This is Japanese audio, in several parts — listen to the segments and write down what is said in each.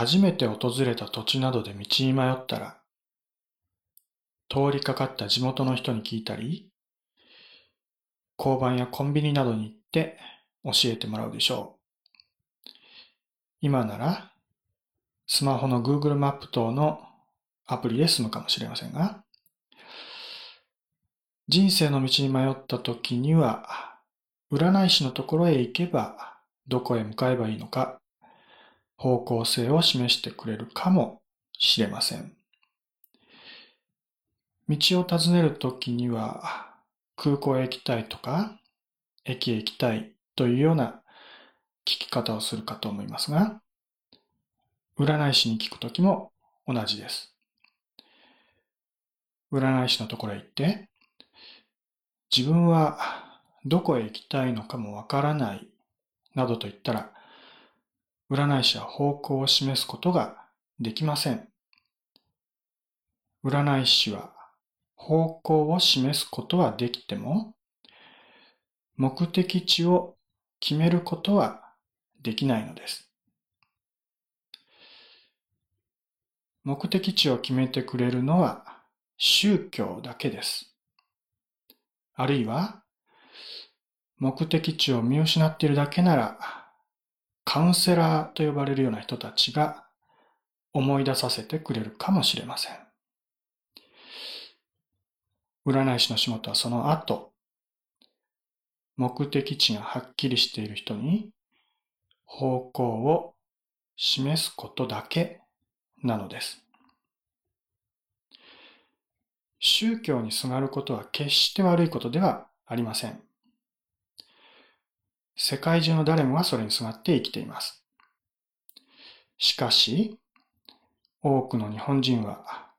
初めて訪れた土地などで道に迷ったら、通りかかった地元の人に聞いたり、交番やコンビニなどに行って教えてもらうでしょう。今なら、スマホの Google マップ等のアプリで済むかもしれませんが、人生の道に迷った時には、占い師のところへ行けばどこへ向かえばいいのか、方向性を示してくれるかもしれません。道を尋ねるときには、空港へ行きたいとか、駅へ行きたいというような聞き方をするかと思いますが、占い師に聞くときも同じです。占い師のところへ行って、自分はどこへ行きたいのかもわからないなどと言ったら、占い師は方向を示すことができません。占い師は方向を示すことはできても、目的地を決めることはできないのです。目的地を決めてくれるのは宗教だけです。あるいは、目的地を見失っているだけなら、カウンセラーと呼ばれるような人たちが思い出させてくれるかもしれません。占い師の仕事はその後、目的地がはっきりしている人に方向を示すことだけなのです。宗教にすがることは決して悪いことではありません。世界中の誰もがそれにすがって生きています。しかし、多くの日本人は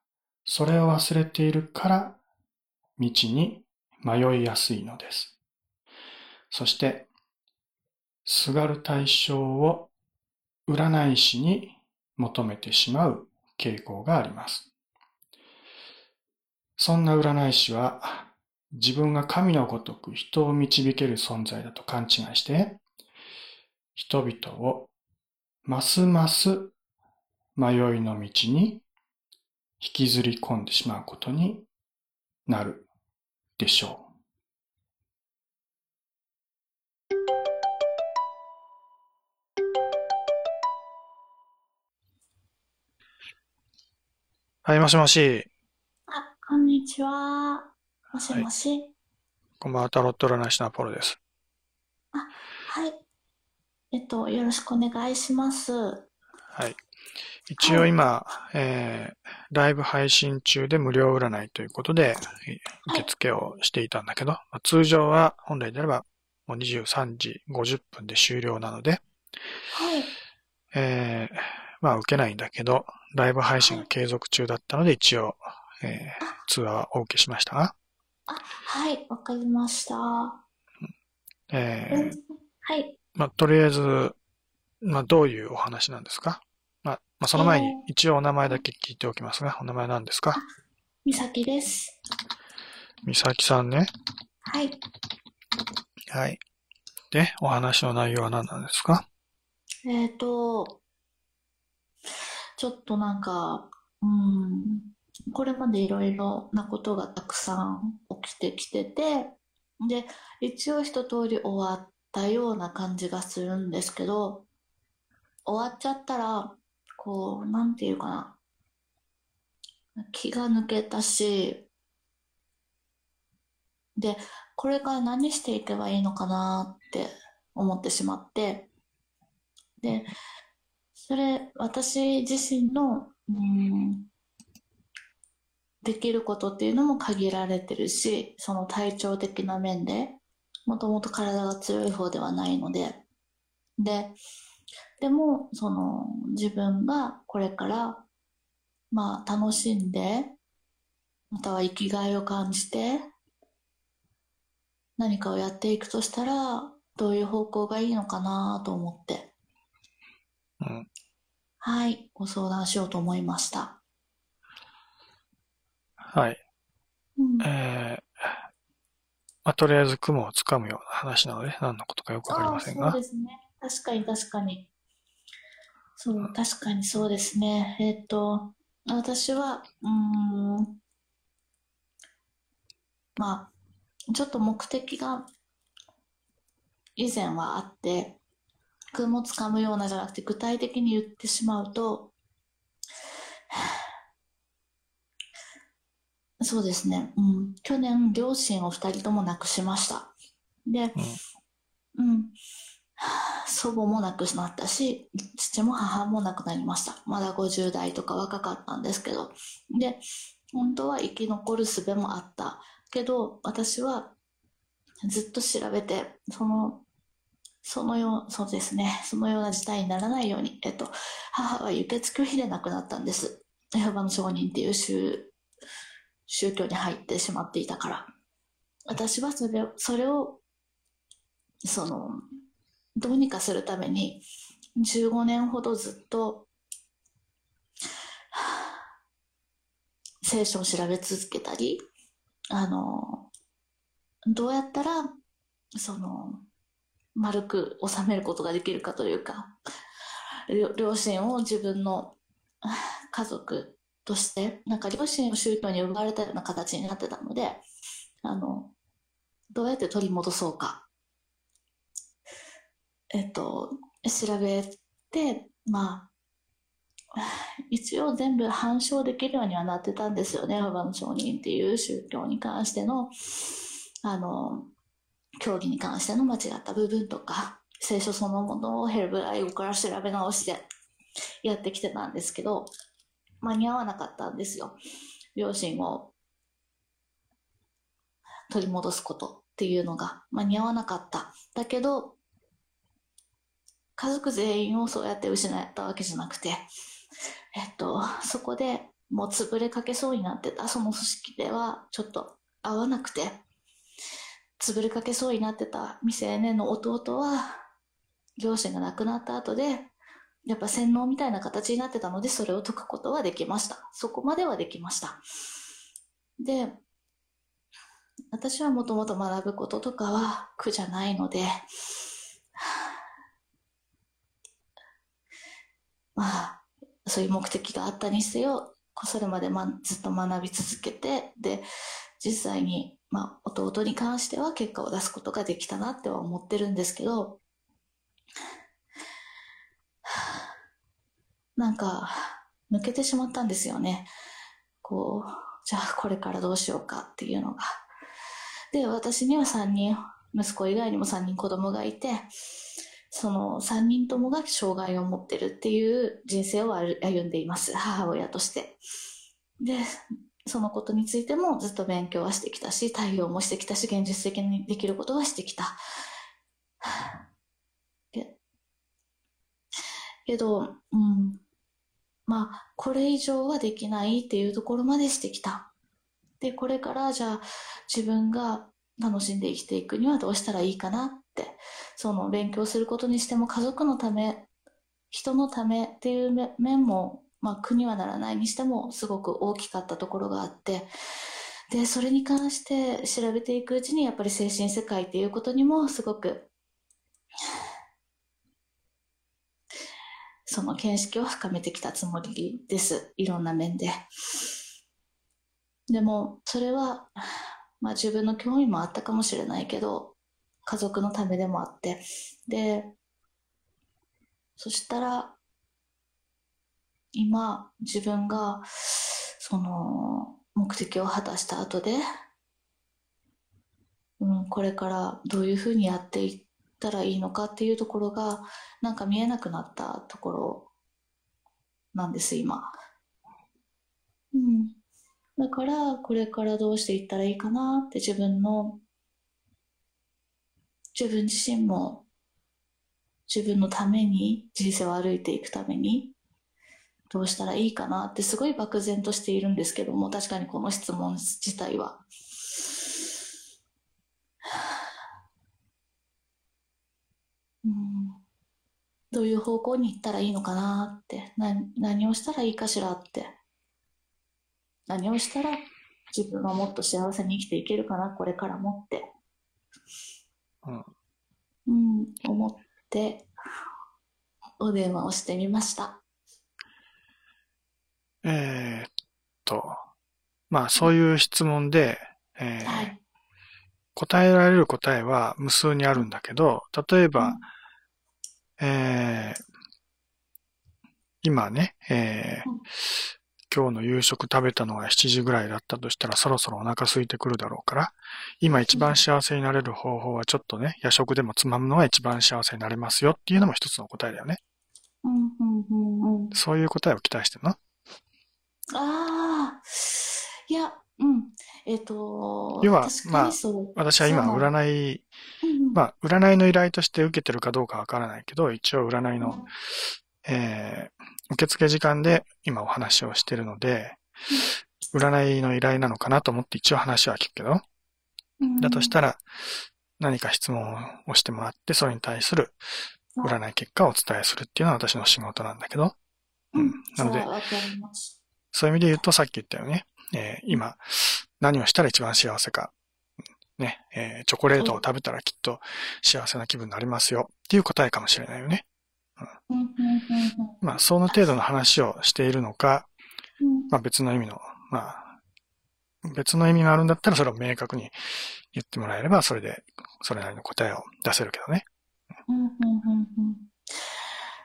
それを忘れているから道に迷いやすいのです。そして、すがる対象を占い師に求めてしまう傾向があります。そんな占い師は自分が神のごとく人を導ける存在だと勘違いして、人々をますます迷いの道に引きずり込んでしまうことになるでしょう。はい、もしもし。あ、こんにちは。もしもし。はい、こんばんは、タロット占い師のアポロです。あ、はい。えっと、よろしくお願いします。はい。一応今、はい、えー、ライブ配信中で無料占いということで、受付をしていたんだけど、はい、通常は本来であればもう23時50分で終了なので、はい。えー、まあ受けないんだけど、ライブ配信が継続中だったので一応、えー、通話はお受けしましたが、あ、はい、わかりました。えー、はい。まあ、とりあえず、まあ、どういうお話なんですか？まあ、まあ、その前に、一応お名前だけ聞いておきますが、お名前何ですか？みさきです。みさきさんね。はい。はい。で、お話の内容は何なんですか？えっ、ー、と、ちょっとなんか、うん、これまでいろいろなことがたくさん起きてきてて、で、一応一通り終わったような感じがするんですけど、終わっちゃったら、こう、なんていうかな。気が抜けたし、で、これから何していけばいいのかなって思ってしまって、で、それ、私自身の、うん、できることっていうのも限られてるし、その体調的な面で、もともと体が強い方ではないので、で、でも、その自分がこれから、まあ楽しんで、または生きがいを感じて、何かをやっていくとしたら、どういう方向がいいのかなと思って、うん、はい、ご相談しようと思いました。はい。うん、えー、まあ、とりあえず雲をつかむような話なので、何のことかよくわかりませんが。そうですね。確かに確かに。そう、確かにそうですね。えっと、私は、うーん、まあ、ちょっと目的が以前はあって、雲をつかむようなじゃなくて具体的に言ってしまうと、そうですね、うん、去年両親を二人とも亡くしました。で、うん、祖母も亡くなったし、父も母も亡くなりました。まだ50代とか若かったんですけど。で、本当は生き残る術もあった。けど、私はずっと調べて、その、そのよう、そうですね、そのような事態にならないように、えっと、母は輸血拒否で亡くなったんです。エホバの証人っていう宗宗教に入ってしまっていたから。私はそれを、それを、その、どうにかするために、15年ほどずっと、聖書を調べ続けたり、あの、どうやったら、その、丸く収めることができるかというか、両親を自分の家族として、なんか両親を宗教に奪われたような形になってたので、あの、どうやって取り戻そうか。えっと、調べて、まあ、一応全部反証できるようにはなってたんですよね。ハバの証人っていう宗教に関しての、あの、教義に関しての間違った部分とか、聖書そのものをヘルブライ語から調べ直してやってきてたんですけど、間に合わなかったんですよ。両親を取り戻すことっていうのが間に合わなかった。だけど、家族全員をそうやって失ったわけじゃなくて、えっと、そこでもう潰れかけそうになってたその組織ではちょっと合わなくて、潰れかけそうになってた未成年の弟は、両親が亡くなった後で、やっぱ洗脳みたいな形になってたので、それを解くことはできました。そこまではできました。で、私はもともと学ぶこととかは苦じゃないので、まあ、そういう目的があったにせよ、それまで、ま、ずっと学び続けて、で、実際に、まあ、弟に関しては結果を出すことができたなっては思ってるんですけど、なんか、抜けてしまったんですよね。こう、じゃあこれからどうしようかっていうのが。で、私には3人、息子以外にも3人子供がいて、その3人ともが障害を持ってるっていう人生を歩んでいます。母親として。で、そのことについてもずっと勉強はしてきたし、対応もしてきたし、現実的にできることはしてきた。けけど、うん。まあ、これ以上はできないっていうところまでしてきた。で、これからじゃあ自分が楽しんで生きていくにはどうしたらいいかなって、その勉強することにしても家族のため、人のためっていう面も、まあ苦にはならないにしてもすごく大きかったところがあって、で、それに関して調べていくうちにやっぱり精神世界っていうことにもすごく、その見識を深めてきたつもりです。いろんな面で。でも、それは、まあ自分の興味もあったかもしれないけど、家族のためでもあって。で、そしたら、今、自分が、その、目的を果たした後で、うん、これからどういうふうにやっていったらいいのかっていうところが、なんか見えなくなったところなんです、今。うん。だから、これからどうしていったらいいかなって自分の、自分自身も自分のために、人生を歩いていくために、どうしたらいいかなってすごい漠然としているんですけども、確かにこの質問自体は。どういう方向に行ったらいいのかなって、何何をしたらいいかしらって。何をしたら自分はもっと幸せに生きていけるかな、これからもって。うん。うん、思ってお電話をしてみました。えーっと、まあそういう質問で、えーはい。答えられる答えは無数にあるんだけど、例えば、えー今ね、えーうん今日の夕食食べたのが7時ぐらいだったとしたらそろそろお腹空いてくるだろうから、今一番幸せになれる方法はちょっとね、夜食でもつまむのが一番幸せになれますよっていうのも一つの答えだよね。うん、うん、うん、うん。そういう答えを期待してるの？ああ、いや、うん。えっ、と、要はまあ。私は今占い、うんうん。まあ占いの依頼として受けてるかどうかわからないけど、一応占いの、えー受付時間で今お話をしてるので、占いの依頼なのかなと思って一応話は聞くけど、うんだとしたら何か質問をしてもらって、それに対する占い結果をお伝えするっていうのは私の仕事なんだけど、うん。なので。そういう意味で言うとさっき言ったよね、えー今何をしたら一番幸せか、ね、えーチョコレートを食べたらきっと幸せな気分になりますよ。っていう答えかもしれないよね。まあ、その程度の話をしているのか、まあ別の意味の、まあ、別の意味があるんだったらそれを明確に言ってもらえれば、それで、それなりの答えを出せるけどね。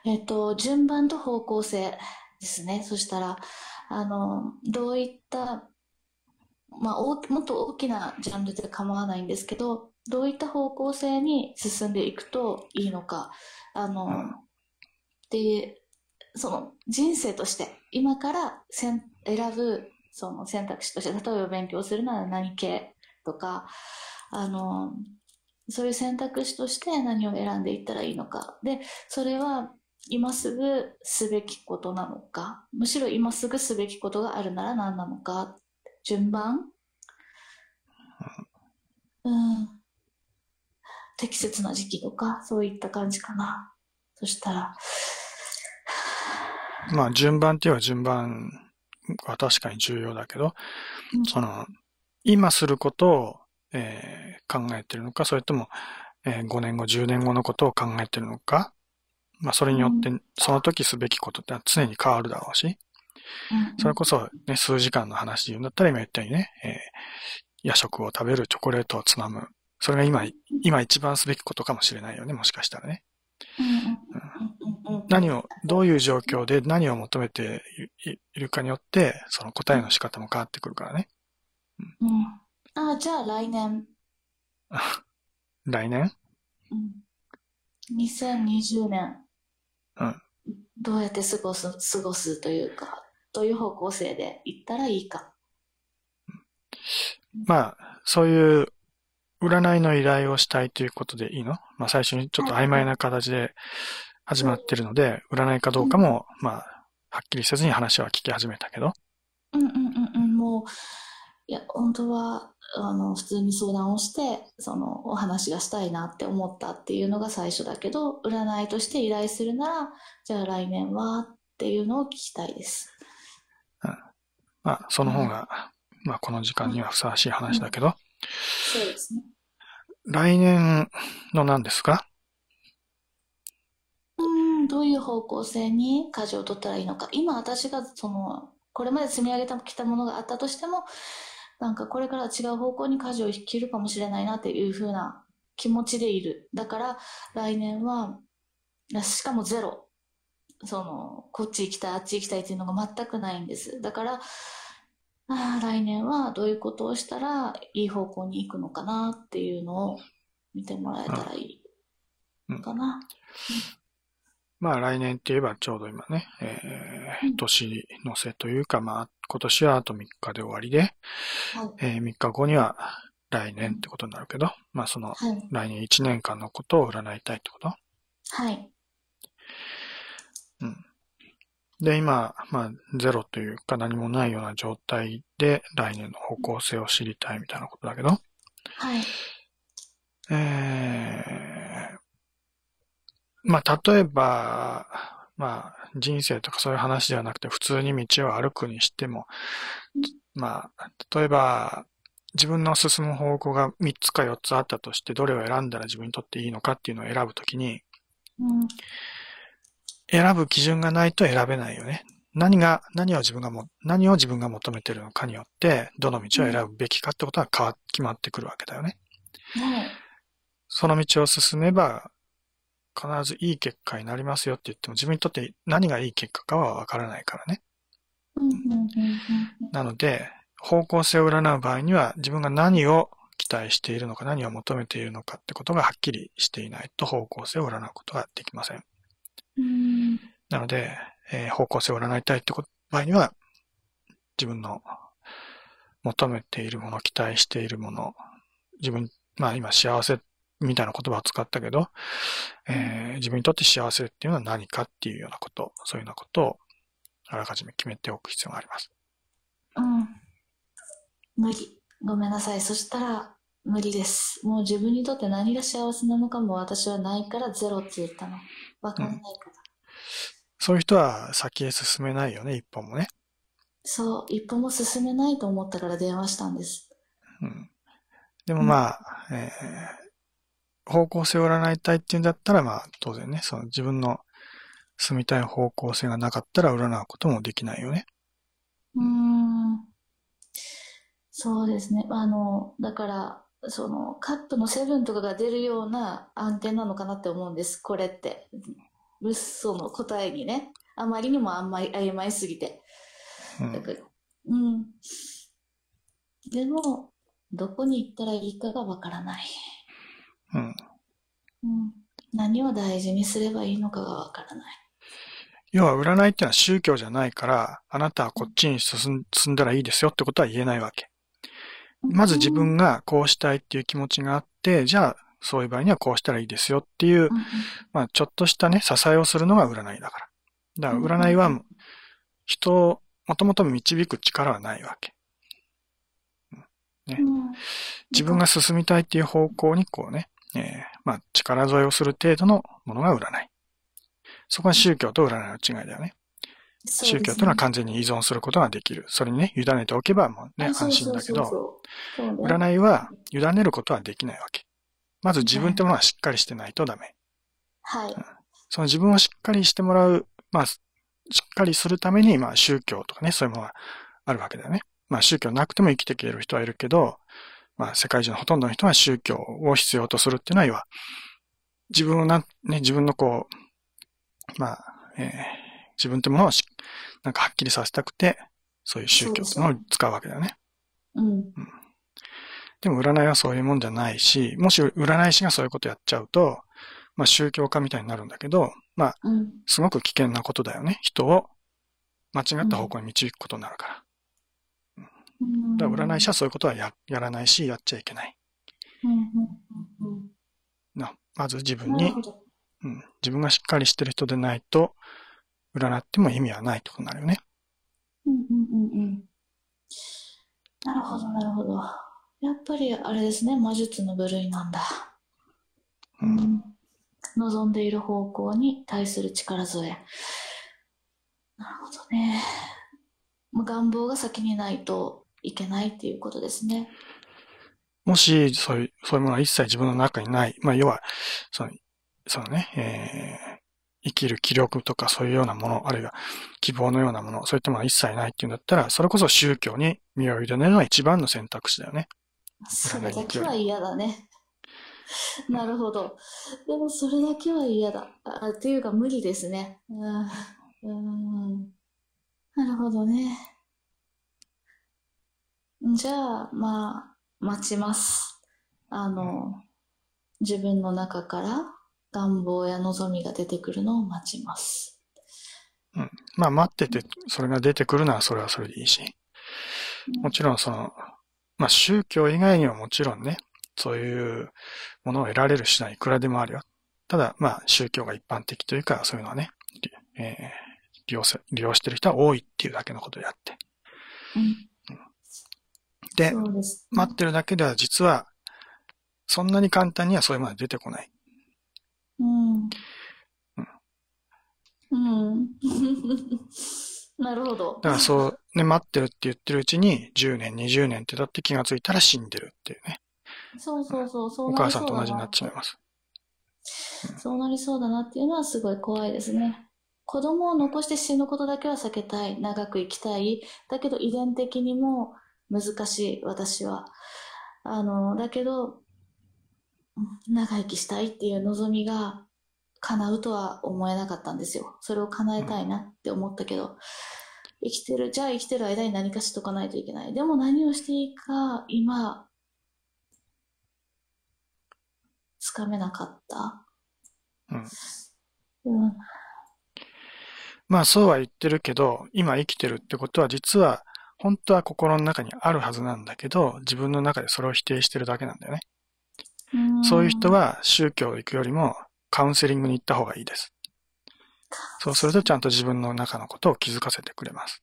えっと、順番と方向性ですね。そしたら、あの、どういった、まあ、大もっと大きなジャンルで構わないんですけど、どういった方向性に進んでいくといいのか、あの、うんで、その人生として、今から選ぶその選択肢として、例えば勉強するなら何系とか、あの、そういう選択肢として何を選んでいったらいいのか。で、それは今すぐすべきことなのか、むしろ今すぐすべきことがあるなら何なのか、順番？うん。適切な時期とか、そういった感じかな。そしたら、まあ順番っていうのは順番は確かに重要だけど、うんその、今することを、えー考えてるのか、それとも、えー5年後、10年後のことを考えてるのか、まあそれによって、その時すべきことって常に変わるだろうし、うんそれこそね、数時間の話で言うんだったら今言ったようにね、えー夜食を食べる、チョコレートをつまむ。それが今、今一番すべきことかもしれないよね、もしかしたらね。うん何を、どういう状況で何を求めているかによって、その答えの仕方も変わってくるからね。うん。あ、じゃあ来年、来年？うん、2020年、うんどうやって過ごす、過ごすというか、どういう方向性で行ったらいいか。まあ、そういう占いの依頼をしたいということでいいの？まあ最初にちょっと曖昧な形で始まってるので、占いかどうかも、まあ、はっきりせずに話は聞き始めたけど、うんうんうんうん、もう、いや、本当は、あの、普通に相談をして、その、お話がしたいなって思ったっていうのが最初だけど、占いとして依頼するなら、じゃあ来年はっていうのを聞きたいです。まあ、その方が、まあ、この時間にはふさわしい話だけど、そうですね。来年の何ですか？うん、どういう方向性に舵を取ったらいいのか。今私がその、これまで積み上げてきたものがあったとしても、なんかこれから違う方向に舵を切るかもしれないなっていう風な気持ちでいる。だから来年は、しかもゼロ。その、こっち行きたい、あっち行きたいっていうのが全くないんです。だから、ああ、来年はどういうことをしたらいい方向に行くのかなっていうのを見てもらえたらいいかな。まあ来年って言えばちょうど今ね、えーうん年の瀬というか、まあ今年はあと3日で終わりで、はい。えー3日後には来年ってことになるけど、まあそのはい。来年1年間のことを占いたいってこと？はい。で、今、まあゼロというか何もないような状態で来年の方向性を知りたいみたいなことだけど、はい。えーまあ、例えば、まあ、人生とかそういう話ではなくて、普通に道を歩くにしても、まあ、例えば、自分の進む方向が3つか4つあったとして、どれを選んだら自分にとっていいのかっていうのを選ぶときに、うん。選ぶ基準がないと選べないよね。何が、何を自分がも、何を自分が求めているのかによって、どの道を選ぶべきかってことは変わ、決まってくるわけだよね。はい。その道を進めば、必ずいい結果になりますよって言っても、自分にとって何がいい結果かはわからないからね。なので、方向性を占う場合には、自分が何を期待しているのか、何を求めているのかってことがはっきりしていないと方向性を占うことができません。うん。なので、えー方向性を占いたいってこと場合には、自分の求めているもの、期待しているもの、自分、まあ今幸せみたいな言葉を使ったけど、えー自分にとって幸せっていうのは何かっていうようなこと、そういうようなことをあらかじめ決めておく必要があります。うん。無理。ごめんなさい。そしたら、無理です。もう自分にとって何が幸せなのかも私はないからゼロって言ったの。わからないから。そういう人は先へ進めないよね、一歩もね。そう、一歩も進めないと思ったから電話したんです。うん、でもまあ、えー方向性を占いたいっていうんだったら、まあ当然ね、その自分の住みたい方向性がなかったら占うこともできないよね。うーん。そうですね。あの、だから、その、カップのセブンとかが出るような案件なのかなって思うんです。これって。嘘の答えにね。あまりにもあんまり曖昧すぎて。うんうん。でも、どこに行ったらいいかがわからない。うん。うん。何を大事にすればいいのかがわからない。要は占いってのは宗教じゃないから、あなたはこっちに進ん進んだらいいですよってことは言えないわけ。まず自分がこうしたいっていう気持ちがあって、じゃあそういう場合にはこうしたらいいですよっていう、まあちょっとしたね、支えをするのが占いだから。だから占いは人をもともと導く力はないわけ。ねうん自分が進みたいっていう方向にこうね、えーまあ力添えをする程度のものが占い。そこは宗教と占いの違いだよね。ね宗教というのは完全に依存することができる。それにね、委ねておけばもうね、安心だけど、占いは委ねることはできないわけ。まず自分ってものはしっかりしてないとダメ。はい。その自分をしっかりしてもらう、まあ、しっかりするために、まあ宗教とかね、そういうものがあるわけだよね。まあ宗教なくても生きていける人はいるけど、まあ世界中のほとんどの人は宗教を必要とするっていうのは、要は、自分をなん、ね、自分のこう、まあ、えー自分ってものをしなんかはっきりさせたくて、そういう宗教っていうのを使うわけだよね。うん。でも占いはそういうもんじゃないし、もし占い師がそういうことやっちゃうと、まあ宗教家みたいになるんだけど、まあうん。すごく危険なことだよね。人を間違った方向に導くことになるから。うんだから占い師はそういうことはややらないし、やっちゃいけない。うんうんうんうんなまず自分に。うん、自分がしっかりしてる人でないと、占っても意味はないってことになるよね。うんうんうんうん。なるほど、なるほど。やっぱりあれですね、魔術の部類なんだ。ううんん。望んでいる方向に対する力添え。なるほどね。願望が先にないといけないっていうことですね。もし、そういう、そういうものが一切自分の中にない。まあ、要は、その、そのね、えー生きる気力とかそういうようなもの、あるいは希望のようなもの、そういったものが一切ないっていうんだったら、それこそ宗教に身を委ねるのが一番の選択肢だよね。それだけは嫌だね。なるほど。でもそれだけは嫌だ。あ、っていうか無理ですね。うん。うん。なるほどね。じゃあ、まあ、待ちます。あの、自分の中から願望や望みが出てくるのを待ちます。まあ、待ってて、それが出てくるのはそれはそれでいいし。もちろんその、まあ宗教以外にはもちろんね、そういうものを得られる手段いくらでもあるよ。ただ、まあ宗教が一般的というか、そういうのはね、りえー利用せ、利用してる人は多いっていうだけのことであって。うん。で。待ってるだけでは実は、そんなに簡単にはそういうものは出てこない。うん。うん。なるほど。だからそう、ね、待ってるって言ってるうちに、10年、20年ってだって気がついたら死んでるっていうね。そうそうそう、そうお母さんと同じになっちまいます。そうなりそうだなっていうのはすごい怖いですね。子供を残して死ぬことだけは避けたい。長く生きたい。だけど遺伝的にも難しい、私は。あの、だけど、長生きしたいっていう望みが叶うとは思えなかったんですよ。それを叶えたいなって思ったけど、生きてる、じゃあ生きてる間に何かしとかないといけない。でも何をしていいか、今、つかめなかった。うん。うん。まあそうは言ってるけど、今生きてるってことは実は本当は心の中にあるはずなんだけど、自分の中でそれを否定してるだけなんだよね。うんそういう人、は宗教行くよりもカウンセリングに行った方がいいです。そうするとちゃんと自分の中のことを気づかせてくれます。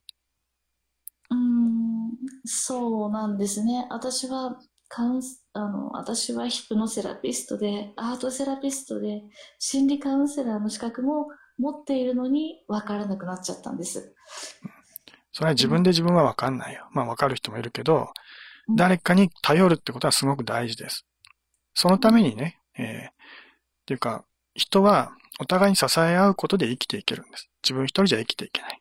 うん、そうなんですね。私はカウンス、あの、私はヒプノセラピストで、アートセラピストで、心理カウンセラーの資格も持っているのに分からなくなっちゃったんです。それは自分で自分はわかんないよ。まあわかる人もいるけど、うん誰かに頼るってことはすごく大事です。そのためにね、えー、っていうか、人はお互いに支え合うことで生きていけるんです。自分一人じゃ生きていけない。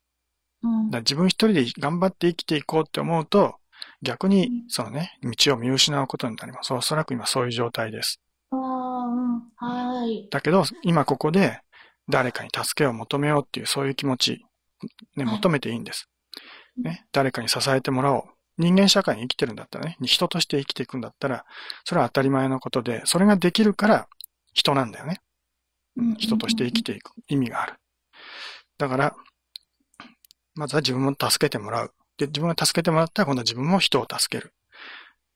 うんだ自分一人で頑張って生きていこうって思うと、逆にうん、そのね、道を見失うことになります。おそらく今そういう状態です。ああ、うん、はい。だけど、今ここで誰かに助けを求めようっていうそういう気持ち、ね、はい求めていいんです。ね、誰かに支えてもらおう。人間社会に生きてるんだったらね、人として生きていくんだったら、それは当たり前のことで、それができるから人なんだよね。うん人として生きていく意味がある。だから、まずは自分も助けてもらう。で、自分が助けてもらったら今度は自分も人を助ける。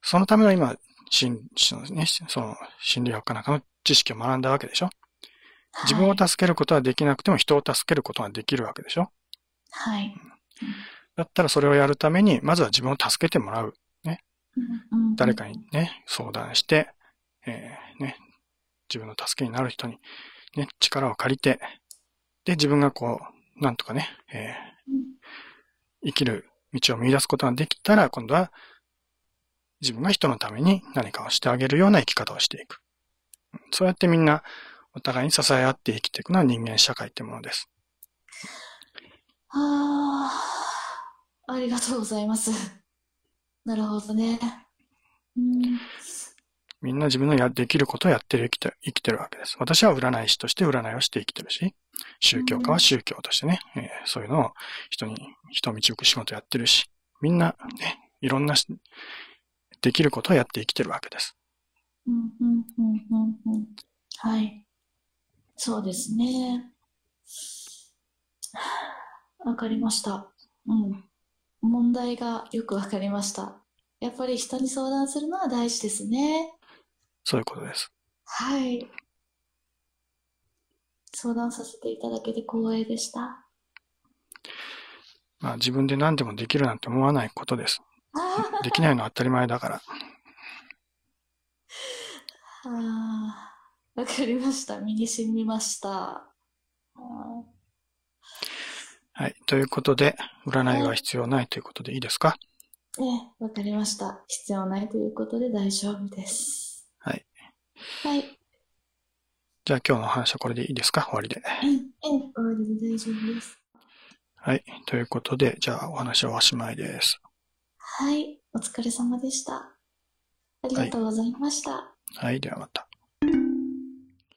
そのための今、心そのね、その心理学かなんかの知識を学んだわけでしょ自分をはい。助けることはできなくても人を助けることができるわけでしょはい。だったらそれをやるために、まずは自分を助けてもらう。うんうん誰かにね、相談して、えーね、自分の助けになる人に、ね、力を借りて、で、自分がこう、なんとかね、えーうん生きる道を見出すことができたら、今度は自分が人のために何かをしてあげるような生き方をしていく。そうやってみんなお互いに支え合って生きていくのは人間社会ってものです。ああ、ありがとうございます。なるほどね。うん。みんな自分のやできることをやってる生きて生きてるわけです。私は占い師として占いをして生きてるし、宗教家は宗教としてね、えーそういうのを人に、人を導く仕事やってるし、みんなね、いろんなしできることをやって生きてるわけです。うん、うん、うん、うん、うん。はい。そうですね。わかりました。うん。問題がよくわかりました。やっぱり人に相談するのは大事ですね。そういうことです。はい。相談させていただけて光栄でした。まあ自分で何でもできるなんて思わないことです。あ できないのは当たり前だから。あ、わかりました。身に染みました。あはい。ということで、占いは必要ないということでいいですか？ーね、わかりました。必要ないということで大丈夫です。はい。はい。じゃあ今日の話はこれでいいですか？終わりで。うん、うん、終わりで大丈夫です。はい。ということで、じゃあお話はおしまいです。はい、お疲れ様でした。ありがとうございました。はい。ではまた。